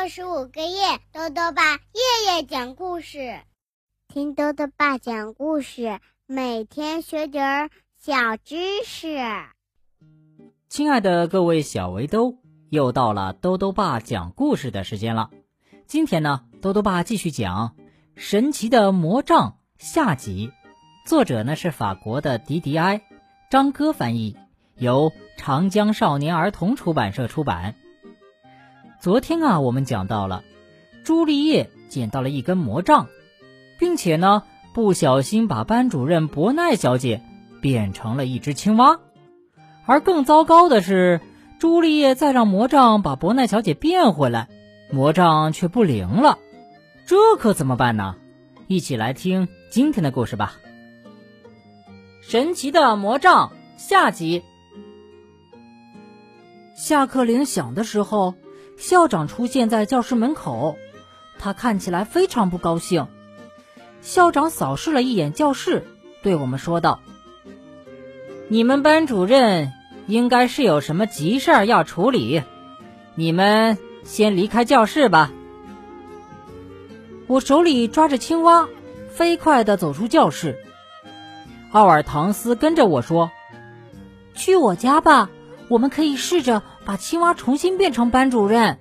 六十五个夜，豆豆爸夜夜讲故事，听豆豆爸讲故事，每天学点儿小知识。亲爱的各位小围兜，又到了豆豆爸讲故事的时间了。今天呢，豆豆爸继续讲《神奇的魔杖》下集，作者呢是法国的迪迪埃，张哥翻译，由长江少年儿童出版社出版。昨天啊，我们讲到了朱丽叶捡到了一根魔杖，并且呢，不小心把班主任伯奈小姐变成了一只青蛙。而更糟糕的是，朱丽叶再让魔杖把伯奈小姐变回来，魔杖却不灵了。这可怎么办呢？一起来听今天的故事吧。神奇的魔杖下集。下课铃响的时候。校长出现在教室门口，他看起来非常不高兴。校长扫视了一眼教室，对我们说道：“你们班主任应该是有什么急事儿要处理，你们先离开教室吧。”我手里抓着青蛙，飞快地走出教室。奥尔唐斯跟着我说：“去我家吧。”我们可以试着把青蛙重新变成班主任。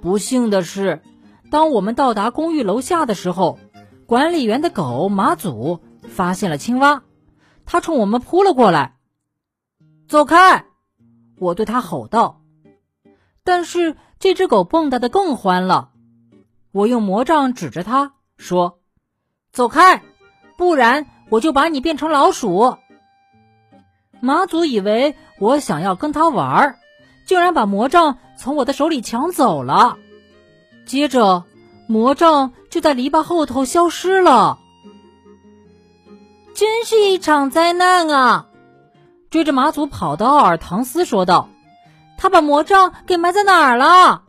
不幸的是，当我们到达公寓楼下的时候，管理员的狗马祖发现了青蛙，它冲我们扑了过来。走开！我对它吼道。但是这只狗蹦跶的更欢了。我用魔杖指着它说：“走开，不然我就把你变成老鼠。”马祖以为我想要跟他玩，竟然把魔杖从我的手里抢走了。接着，魔杖就在篱笆后头消失了。真是一场灾难啊！追着马祖跑的奥尔唐斯说道：“他把魔杖给埋在哪儿了？”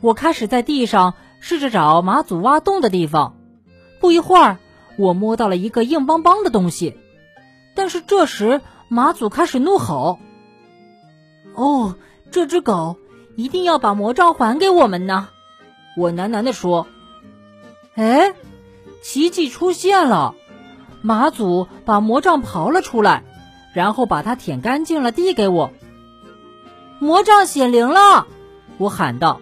我开始在地上试着找马祖挖洞的地方。不一会儿，我摸到了一个硬邦邦的东西。但是这时，马祖开始怒吼：“哦，这只狗一定要把魔杖还给我们呢！”我喃喃地说：“哎，奇迹出现了！马祖把魔杖刨了出来，然后把它舔干净了，递给我。魔杖显灵了！”我喊道。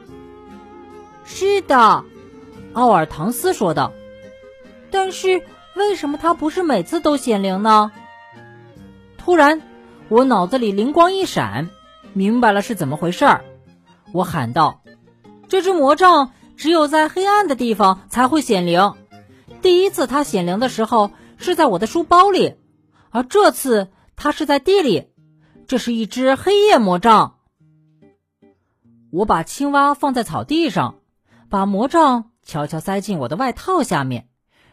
“是的。”奥尔唐斯说道。“但是为什么它不是每次都显灵呢？”突然，我脑子里灵光一闪，明白了是怎么回事儿。我喊道：“这只魔杖只有在黑暗的地方才会显灵。第一次它显灵的时候是在我的书包里，而这次它是在地里。这是一只黑夜魔杖。”我把青蛙放在草地上，把魔杖悄悄塞进我的外套下面，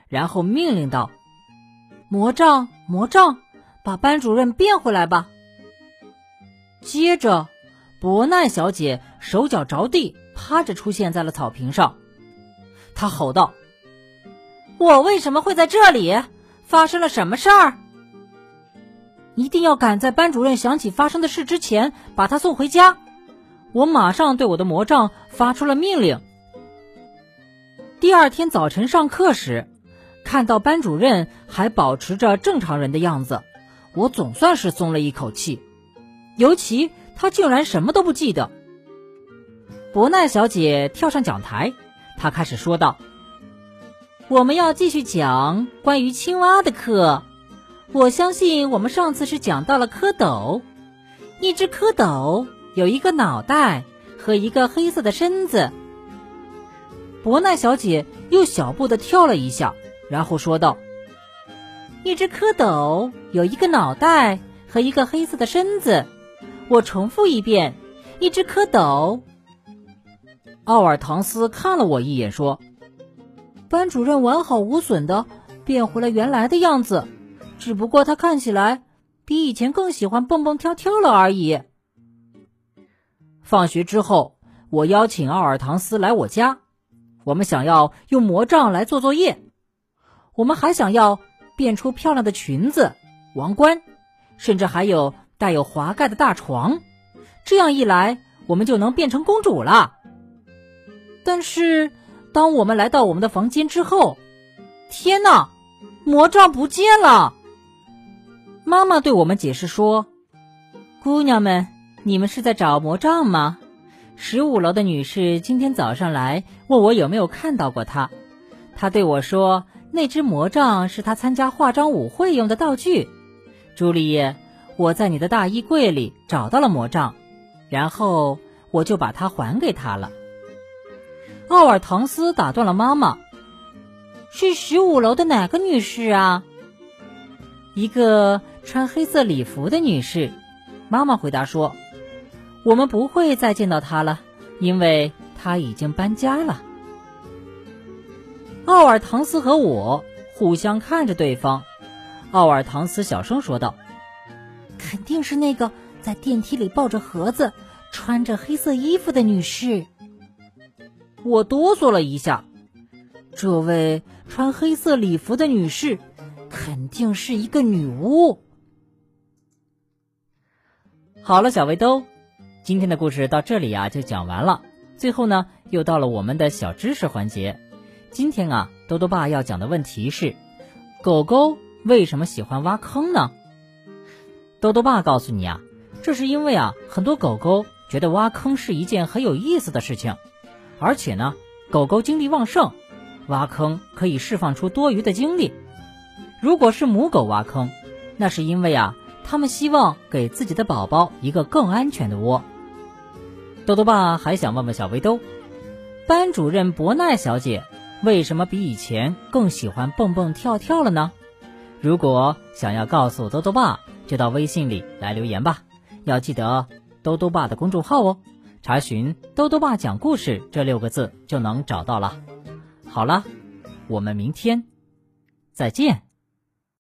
然后命令道：“魔杖，魔杖。”把班主任变回来吧。接着，伯奈小姐手脚着地，趴着出现在了草坪上。她吼道：“我为什么会在这里？发生了什么事儿？一定要赶在班主任想起发生的事之前把他送回家。”我马上对我的魔杖发出了命令。第二天早晨上课时，看到班主任还保持着正常人的样子。我总算是松了一口气，尤其他竟然什么都不记得。伯奈小姐跳上讲台，她开始说道：“我们要继续讲关于青蛙的课。我相信我们上次是讲到了蝌蚪，一只蝌蚪有一个脑袋和一个黑色的身子。”伯奈小姐又小步的跳了一下，然后说道。一只蝌蚪有一个脑袋和一个黑色的身子。我重复一遍：一只蝌蚪。奥尔唐斯看了我一眼，说：“班主任完好无损的变回了原来的样子，只不过他看起来比以前更喜欢蹦蹦跳跳了而已。”放学之后，我邀请奥尔唐斯来我家，我们想要用魔杖来做作业，我们还想要。变出漂亮的裙子、王冠，甚至还有带有滑盖的大床。这样一来，我们就能变成公主了。但是，当我们来到我们的房间之后，天哪，魔杖不见了！妈妈对我们解释说：“姑娘们，你们是在找魔杖吗？十五楼的女士今天早上来问我有没有看到过她，她对我说，那只魔杖是他参加化妆舞会用的道具。朱丽叶，我在你的大衣柜里找到了魔杖，然后我就把它还给他了。”奥尔唐斯打断了妈妈：“是十五楼的哪个女士啊？”一个穿黑色礼服的女士。妈妈回答说：“我们不会再见到她了，因为她已经搬家了。”奥尔唐斯和我互相看着对方。奥尔唐斯小声说道：“肯定是那个在电梯里抱着盒子、穿着黑色衣服的女士。”我哆嗦了一下，这位穿黑色礼服的女士肯定是一个女巫。好了，小围兜，今天的故事到这里啊就讲完了。最后呢，又到了我们的小知识环节。今天啊，多多爸要讲的问题是：狗狗为什么喜欢挖坑呢？多多爸告诉你啊，这是因为啊，很多狗狗觉得挖坑是一件很有意思的事情。而且呢，狗狗精力旺盛，挖坑可以释放出多余的精力。如果是母狗挖坑，那是因为啊，它们希望给自己的宝宝一个更安全的窝。豆豆爸还想问问小围兜，班主任伯奈小姐为什么比以前更喜欢蹦蹦跳跳了呢？如果想要告诉豆豆爸，就到微信里来留言吧，要记得豆豆爸的公众号哦。查询“兜兜爸讲故事”这六个字就能找到了。好了，我们明天再见。